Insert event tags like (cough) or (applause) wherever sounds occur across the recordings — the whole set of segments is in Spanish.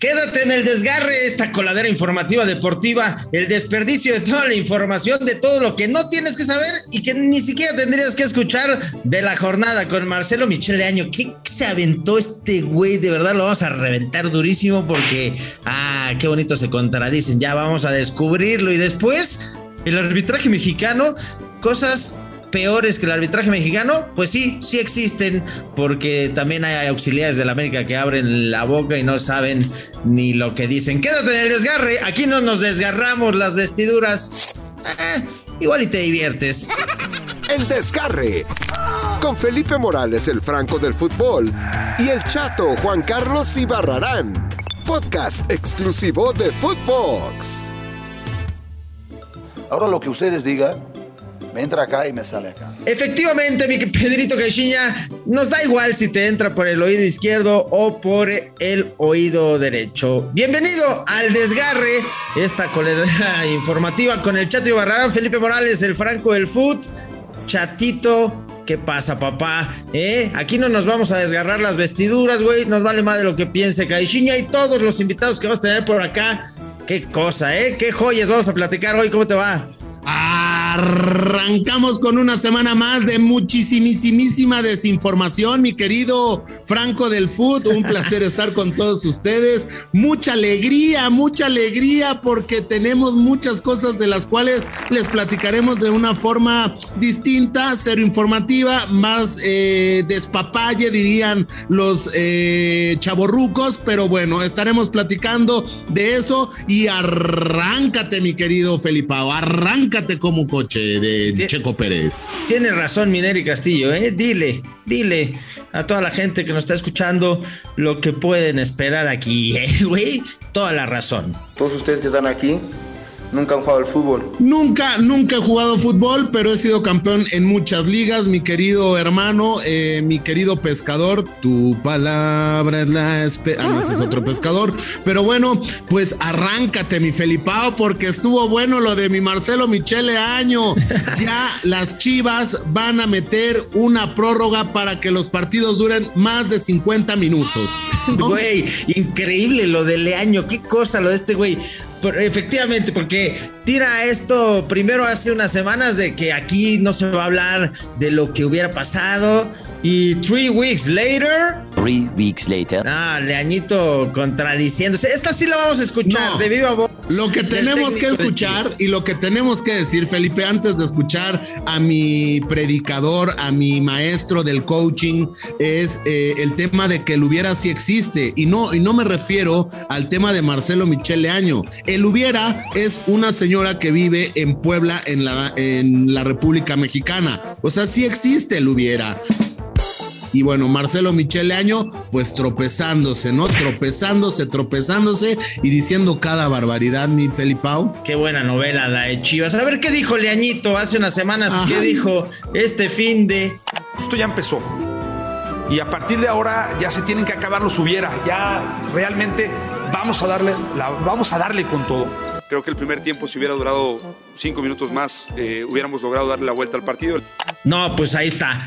Quédate en el desgarre, esta coladera informativa deportiva, el desperdicio de toda la información, de todo lo que no tienes que saber y que ni siquiera tendrías que escuchar de la jornada con Marcelo Michele Año. ¿Qué se aventó este güey? De verdad lo vamos a reventar durísimo porque, ah, qué bonito se contradicen. Ya vamos a descubrirlo y después el arbitraje mexicano, cosas peores que el arbitraje mexicano? Pues sí, sí existen, porque también hay auxiliares de la América que abren la boca y no saben ni lo que dicen. Quédate en el desgarre, aquí no nos desgarramos las vestiduras. Eh, igual y te diviertes. El desgarre. Con Felipe Morales, el Franco del fútbol, y el chato Juan Carlos Ibarrarán. Podcast exclusivo de Footbox. Ahora lo que ustedes digan me entra acá y me sale acá. Efectivamente, mi Pedrito Caixinha, nos da igual si te entra por el oído izquierdo o por el oído derecho. Bienvenido al desgarre, esta coledera (laughs) informativa con el Chato Ibarrarán, Felipe Morales, el Franco del Foot, Chatito. ¿Qué pasa, papá? ¿Eh? Aquí no nos vamos a desgarrar las vestiduras, güey. Nos vale más de lo que piense Caixinha y todos los invitados que vamos a tener por acá. Qué cosa, ¿eh? Qué joyas vamos a platicar hoy. ¿Cómo te va? Arrancamos con una semana más de muchísimísima desinformación, mi querido Franco del Food. Un placer estar con todos ustedes. Mucha alegría, mucha alegría porque tenemos muchas cosas de las cuales les platicaremos de una forma distinta, cero informativa, más eh, despapalle, dirían los eh, chaborrucos. Pero bueno, estaremos platicando de eso y arráncate, mi querido Felipao, arráncate como coche de Checo Pérez. Tiene razón Mineri Castillo, ¿eh? Dile, dile a toda la gente que nos está escuchando lo que pueden esperar aquí, (laughs) ¿eh, güey? Toda la razón. Todos ustedes que están aquí, Nunca han jugado al fútbol. Nunca, nunca he jugado fútbol, pero he sido campeón en muchas ligas, mi querido hermano, eh, mi querido pescador. Tu palabra es la esperanza. Ah, no, ese es otro pescador. Pero bueno, pues arráncate, mi Felipao, porque estuvo bueno lo de mi Marcelo Michele Año. Ya las chivas van a meter una prórroga para que los partidos duren más de 50 minutos. (laughs) Güey, increíble lo de Leaño. Qué cosa lo de este güey efectivamente, porque tira esto primero hace unas semanas de que aquí no se va a hablar de lo que hubiera pasado y three weeks later. Three weeks later. Ah, Leañito contradiciéndose. Esta sí la vamos a escuchar de viva voz. Lo que tenemos que escuchar y lo que tenemos que decir, Felipe, antes de escuchar a mi predicador, a mi maestro del coaching, es eh, el tema de que el hubiera sí existe. Y no, y no me refiero al tema de Marcelo Michele Año. El hubiera es una señora que vive en Puebla, en la, en la República Mexicana. O sea, sí existe el hubiera. Y bueno, Marcelo Michele Año, pues tropezándose, ¿no? Tropezándose, tropezándose y diciendo cada barbaridad, mi Felipao. Qué buena novela la de Chivas. A ver qué dijo Leañito hace unas semanas, qué dijo este fin de. Esto ya empezó. Y a partir de ahora ya se tienen que acabar los hubiera. Ya realmente vamos a darle, la, vamos a darle con todo. Creo que el primer tiempo, si hubiera durado cinco minutos más, eh, hubiéramos logrado darle la vuelta al partido. No, pues ahí está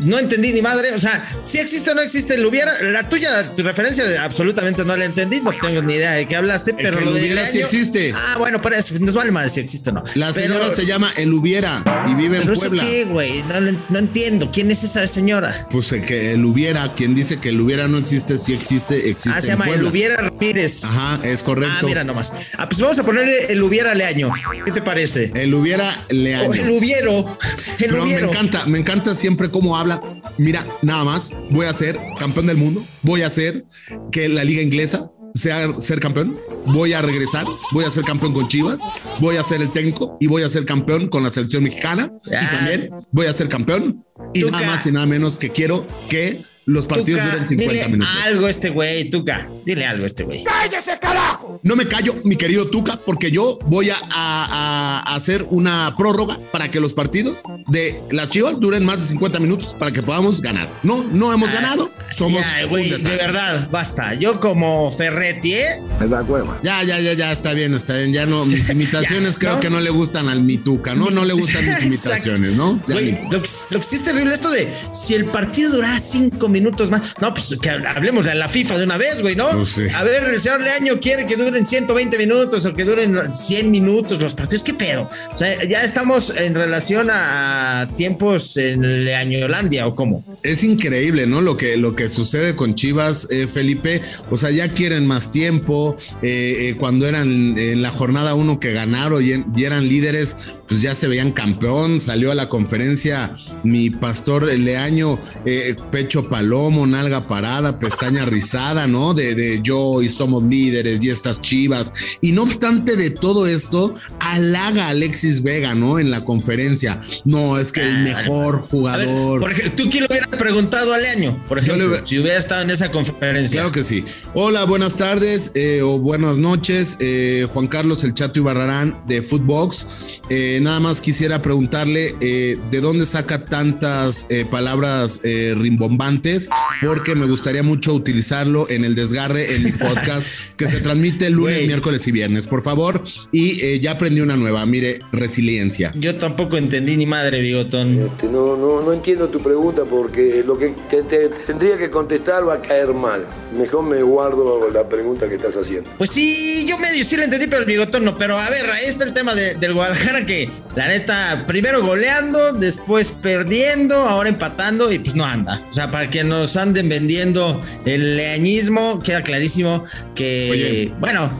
no entendí ni madre. O sea, si existe o no existe el hubiera. La tuya, tu referencia, absolutamente no la entendí. No tengo ni idea de qué hablaste, pero lo de hubiera sí existe. Ah, bueno, pero eso nos vale más si existe o no. La señora se llama El Hubiera y vive en Puebla. ¿Qué, güey? No, entiendo. ¿Quién es esa señora? Pues que El Hubiera, quien dice que El Hubiera no existe, sí existe, existe. Ah, se llama El Hubiera Ramírez. Ajá, es correcto. Ah, mira nomás. Ah, pues vamos a ponerle El Hubiera Leaño. ¿Qué te parece? El Hubiera Leaño. O el Hubiero. El pero me encanta, me encanta siempre cómo habla. Mira, nada más, voy a ser campeón del mundo, voy a hacer que la liga inglesa sea ser campeón, voy a regresar, voy a ser campeón con Chivas, voy a ser el técnico y voy a ser campeón con la selección mexicana y también voy a ser campeón y nada más y nada menos que quiero que los partidos duren 50 dile minutos. Algo este güey, Tuca. Dile algo este güey. ¡Cállese, carajo! No me callo, mi querido Tuca, porque yo voy a, a, hacer una prórroga para que los partidos de las Chivas duren más de 50 minutos para que podamos ganar. No, no hemos ganado. Somos Ya, güey, de verdad, basta. Yo como Ferretti, ¿eh? Me da cueva. Ya, ya, ya, ya, está bien, está bien. Ya no, mis (laughs) imitaciones Ya, creo ¿no? que no le gustan al Mituca, ¿no? No le gustan mis (laughs) imitaciones, ¿no? Ya Güey, lo, que, lo que sí es terrible esto de si el partido durara cinco minutos más. No, pues que hablemos de la FIFA de una vez, güey, ¿no? Pues sí. A ver, el señor Leaño quiere que duren 120 minutos o que duren 100 minutos los partidos. ¿Qué pedo? O sea, ya estamos en relación a tiempos en Leañolandia o cómo. Es increíble, ¿no? Lo que, lo que sucede con Chivas, eh, Felipe. O sea, ya quieren más tiempo. Eh, eh, cuando eran en la jornada uno que ganaron y, y eran líderes, pues ya se veían campeón. Salió a la conferencia mi pastor Leaño, eh, pecho palomo, nalga parada, pestaña rizada, ¿no? De, de yo y somos líderes y estas Chivas. Y no obstante de todo esto, halaga a Alexis Vega, ¿no? En la conferencia. No, es que el mejor A ver, jugador. por ejemplo, ¿tú quién le hubieras preguntado a Leaño? Por le ejemplo, si hubiera estado en esa conferencia. Claro que sí. Hola, buenas tardes eh, o buenas noches. eh, Juan Carlos El Chato Ibarrarán de Footbox. Eh, nada más quisiera preguntarle eh, de dónde saca tantas eh, palabras eh, rimbombantes, porque me gustaría mucho utilizarlo en el desgarre en mi podcast que se transmite lunes, Güey. miércoles y viernes, por favor. Y eh, ya aprendí una nueva, mire, resiliencia. Yo tampoco entendí ni madre, bigotón. Este, no, no, no entiendo tu pregunta porque lo que te, te tendría que contestar va a caer mal. Mejor me guardo la pregunta que estás haciendo. Pues sí, yo medio sí le entendí, pero el bigotón no. Pero a ver, ahí está el tema de- del Guadalajara que la neta, primero goleando, después perdiendo, ahora empatando y pues no anda. O sea, para que nos anden vendiendo el leañismo, queda clarísimo que, Oye. bueno,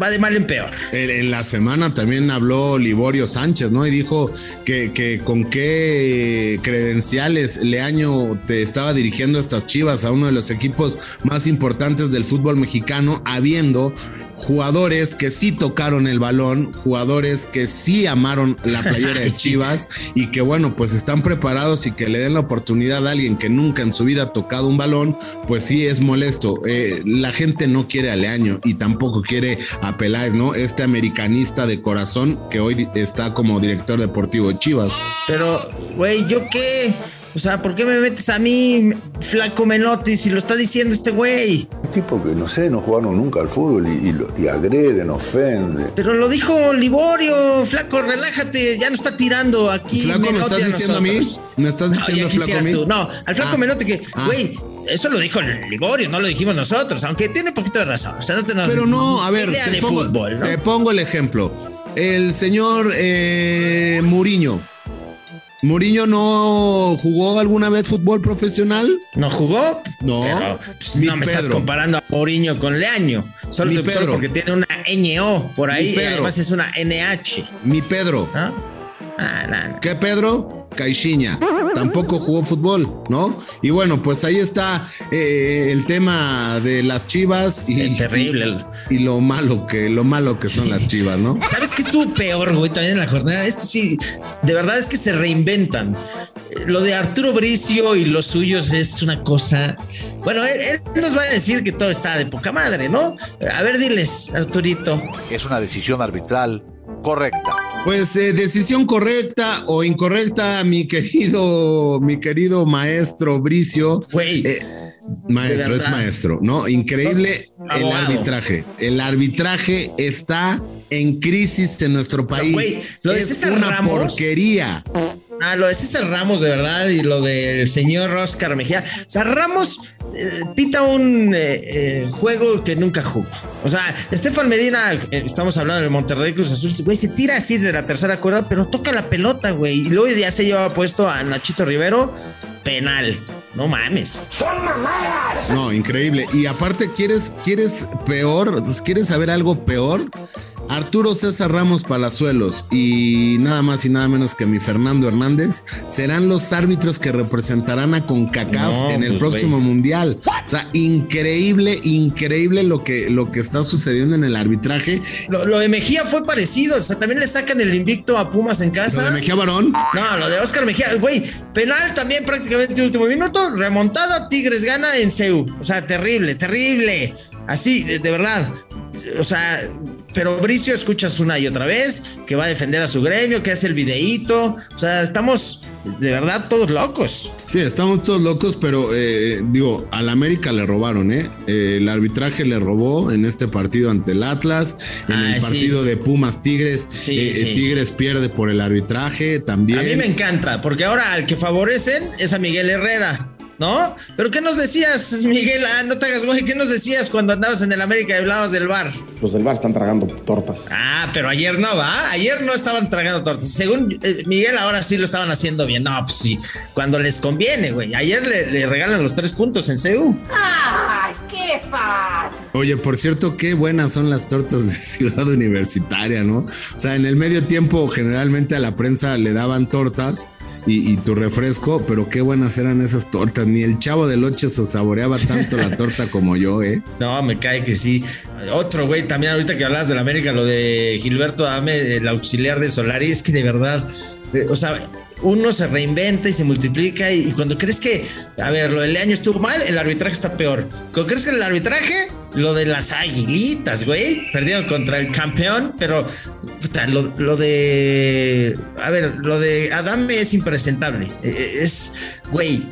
va de mal en peor. En, la semana también habló Liborio Sánchez, ¿no? Y dijo que, que con qué credenciales Leaño te estaba dirigiendo estas chivas a uno de los equipos más importantes del fútbol mexicano, habiendo jugadores que sí tocaron el balón, jugadores que sí amaron la (laughs) playera de Sí. Chivas y que bueno, pues están preparados y que le den la oportunidad a alguien que nunca en su vida ha tocado un balón, pues sí es molesto. Eh, la gente no quiere a Leaño y tampoco quiere a Peláez, ¿no? Este americanista de corazón que hoy está como director deportivo de Chivas. Pero, güey, ¿yo qué? O sea, ¿por qué me metes a mí, flaco Menotti, si lo está diciendo este güey? Un tipo que, no sé, no jugaron nunca al fútbol y, y lo- y agreden, ofenden. Pero lo dijo Liborio, flaco, relájate, ya no está tirando aquí. Flaco, ¿me estás diciendo a mí? ¿Me estás No, diciendo ya flaco a quisieras mí? tú. No, al flaco Ah. Menotti que, Ah. güey, eso lo dijo Liborio, no lo dijimos nosotros, aunque tiene poquito de razón. O sea, no tenemos Pero no, a ver, idea te de pongo, fútbol, ¿no? te pongo el ejemplo. El señor eh, Muriño. Muriño no jugó alguna vez fútbol profesional. ¿No jugó? No. Pero, pues, no me estás comparando a Moriño con Leaño. Solo, te- solo porque tiene una ño por ahí Mi y además es una NH. Mi Pedro. Ah. ¿Qué Pedro? Caixinha. Tampoco jugó fútbol, ¿no? Y bueno, pues ahí está eh, el tema de las chivas y, Es terrible. y, lo malo que, lo malo que son las chivas, ¿no? ¿Sabes qué estuvo peor, güey, también en la jornada? Esto sí, de verdad es que se reinventan. Lo de Arturo Bricio y los suyos es una cosa. Bueno, él, él nos va a decir que todo está de poca madre, ¿no? A ver, diles, Arturito. Es una decisión arbitral correcta. Pues eh, decisión correcta o incorrecta, mi querido, mi querido maestro Bricio. Güey. Eh, maestro, es maestro, ¿no? Increíble el arbitraje. El arbitraje está en crisis en nuestro país. lo es una Ramos- porquería. Ah, lo de César Ramos, de verdad, y lo del señor Oscar Mejía. O sea, Ramos eh, pita un eh, eh, juego que nunca jugó. O sea, Estefan Medina, eh, estamos hablando del Monterrey Cruz Azul, güey, se tira así desde la tercera cuerda, pero toca la pelota, güey. Y luego ya se lleva puesto a Nachito Rivero, penal. No mames. No, increíble. Y aparte, ¿quieres, quieres peor? ¿Quieres saber algo peor? Arturo César Ramos Palazuelos y nada más y nada menos que mi Fernando Hernández serán los árbitros que representarán a CONCACAF No, en el pues, próximo mundial. O sea, increíble, increíble lo que, lo que está sucediendo en el arbitraje. Lo, lo de Mejía fue parecido. O sea, también le sacan el invicto a Pumas en casa. Lo de Mejía Barón. No, lo de Oscar Mejía, güey, penal también prácticamente último minuto, remontada, Tigres gana en CEU. O sea, terrible, terrible. Así, de, de verdad. O sea, pero Bricio escuchas una y otra vez que va a defender a su gremio, que hace el videíto. O sea, estamos de verdad todos locos. Sí, estamos todos locos, pero eh, digo, al América le robaron, ¿eh? ¿eh? El arbitraje le robó en este partido ante el Atlas, en el partido de Pumas Tigres. Eh, Tigres pierde por el arbitraje también. A mí me encanta, porque ahora al que favorecen es a Miguel Herrera. ¿No? Pero ¿qué nos decías, Miguel? Ah, no te hagas güey, ¿qué nos decías cuando andabas en el América y hablabas del bar? Los del bar están tragando tortas. Ah, pero ayer no, ¿va? Ayer no estaban tragando tortas. Según eh, Miguel, ahora sí lo estaban haciendo bien. No, pues sí, cuando les conviene, güey. Ayer le, regalan los tres puntos en CEU. ¡Ay, qué fácil! Oye, por cierto, qué buenas son las tortas de (laughs) Ciudad Universitaria, ¿no? O sea, en el medio tiempo generalmente a la prensa le daban tortas y, tu refresco, pero qué buenas eran esas tortas. Ni el chavo del ocho se saboreaba tanto la (laughs) torta como yo, ¿eh? No, me cae que sí. Otro güey, también ahorita que hablabas de la América, lo de Gilberto Dame, el auxiliar de Solari, es que de verdad, o sea, uno se reinventa y se multiplica y, cuando crees que, a ver, lo del año estuvo mal, el arbitraje está peor. Cuando crees que el arbitraje, lo de las aguilitas, güey, perdieron contra el campeón, pero lo, lo, de, a ver, lo de Adame es impresentable. E, e, es, güey,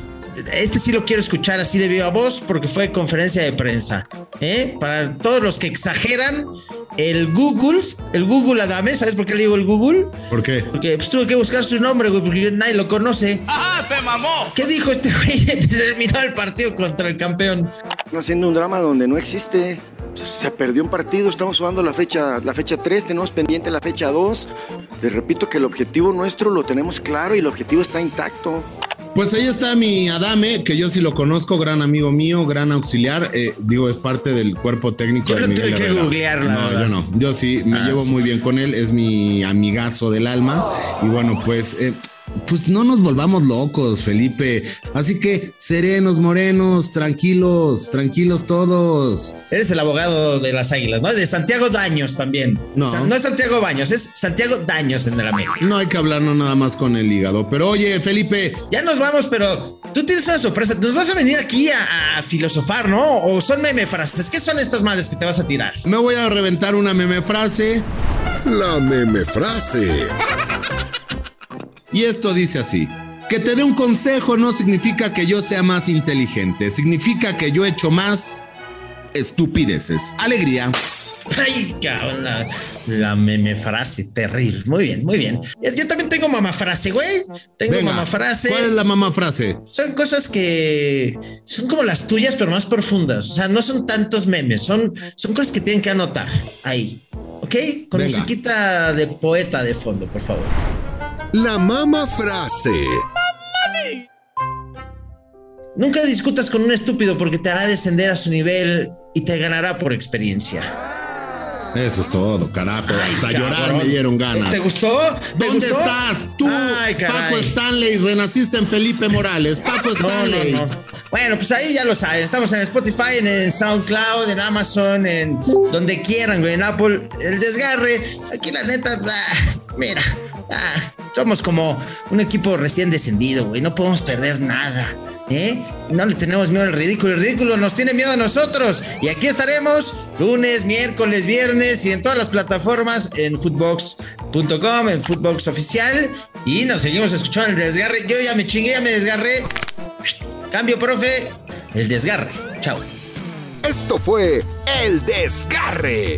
este sí lo quiero escuchar así de viva voz porque fue conferencia de prensa. ¿eh? Para todos los que exageran, el Google, el Google Adame, ¿sabes por qué le digo el Google? ¿Por qué? Porque pues, tuve que buscar su nombre, güey, porque nadie lo conoce. ¡Ah, se mamó! ¿Qué dijo este güey? (laughs) Terminó el partido contra el campeón. Haciendo un drama donde no existe. Se perdió un partido, estamos jugando la fecha, la fecha 3, tenemos pendiente la fecha 2. Les repito que el objetivo nuestro lo tenemos claro y el objetivo está intacto. Pues ahí está mi Adame, que yo sí lo conozco, gran amigo mío, gran auxiliar. Eh, digo, es parte del cuerpo técnico yo de Miguel tuve que googlearla. No, yo no. Yo sí me ah, llevo muy bien con él. Es mi amigazo del alma. Y bueno, pues eh, pues no nos volvamos locos, Felipe. Así que serenos, morenos, tranquilos, tranquilos todos. Eres el abogado de las águilas, ¿no? De Santiago Daños también. No. no es Santiago Baños, es Santiago Daños en el América. No hay que hablarnos nada más con el hígado. Pero oye, Felipe. Ya nos vamos, pero tú tienes una sorpresa. Nos vas a venir aquí a, a filosofar, ¿no? O son meme frases. ¿Qué son estas madres que te vas a tirar? Me voy a reventar una meme frase. La meme frase. Y esto dice así. Que te dé un consejo no significa que yo sea más inteligente, significa que yo he hecho más estupideces. Alegría. Ay, cabrón, la, meme frase terrible. Muy bien, muy bien. Yo, también tengo mamá frase, güey. Tengo mamá frase. ¿Cuál es la mamá frase? Son cosas que son como las tuyas, pero más profundas. O sea, no son tantos memes, son, son cosas que tienen que anotar ahí. ¿Ok? Con musiquita de poeta de fondo, por favor. La mama frase. Nunca discutas con un estúpido porque te hará descender a su nivel y te ganará por experiencia. Eso es todo, carajo. Hasta llorar me dieron ganas. ¿Te gustó? ¿Dónde estás? Tú, Paco Stanley, renaciste en Felipe Morales. Paco Stanley. bueno, pues ahí ya lo saben. Estamos en Spotify, en, SoundCloud, en Amazon, en donde quieran, güey. En Apple. El desgarre. Aquí la neta, mira. Ah, somos como un equipo recién descendido, güey. No podemos perder nada, ¿eh? No le tenemos miedo al ridículo. El ridículo nos tiene miedo a nosotros. Y aquí estaremos lunes, miércoles, viernes y en todas las plataformas en footbox.com, en Footbox Oficial. Y nos seguimos escuchando el desgarre. Yo ya me chingué, ya me desgarré. Cambio, profe. El desgarre. Chao. Esto fue El Desgarre.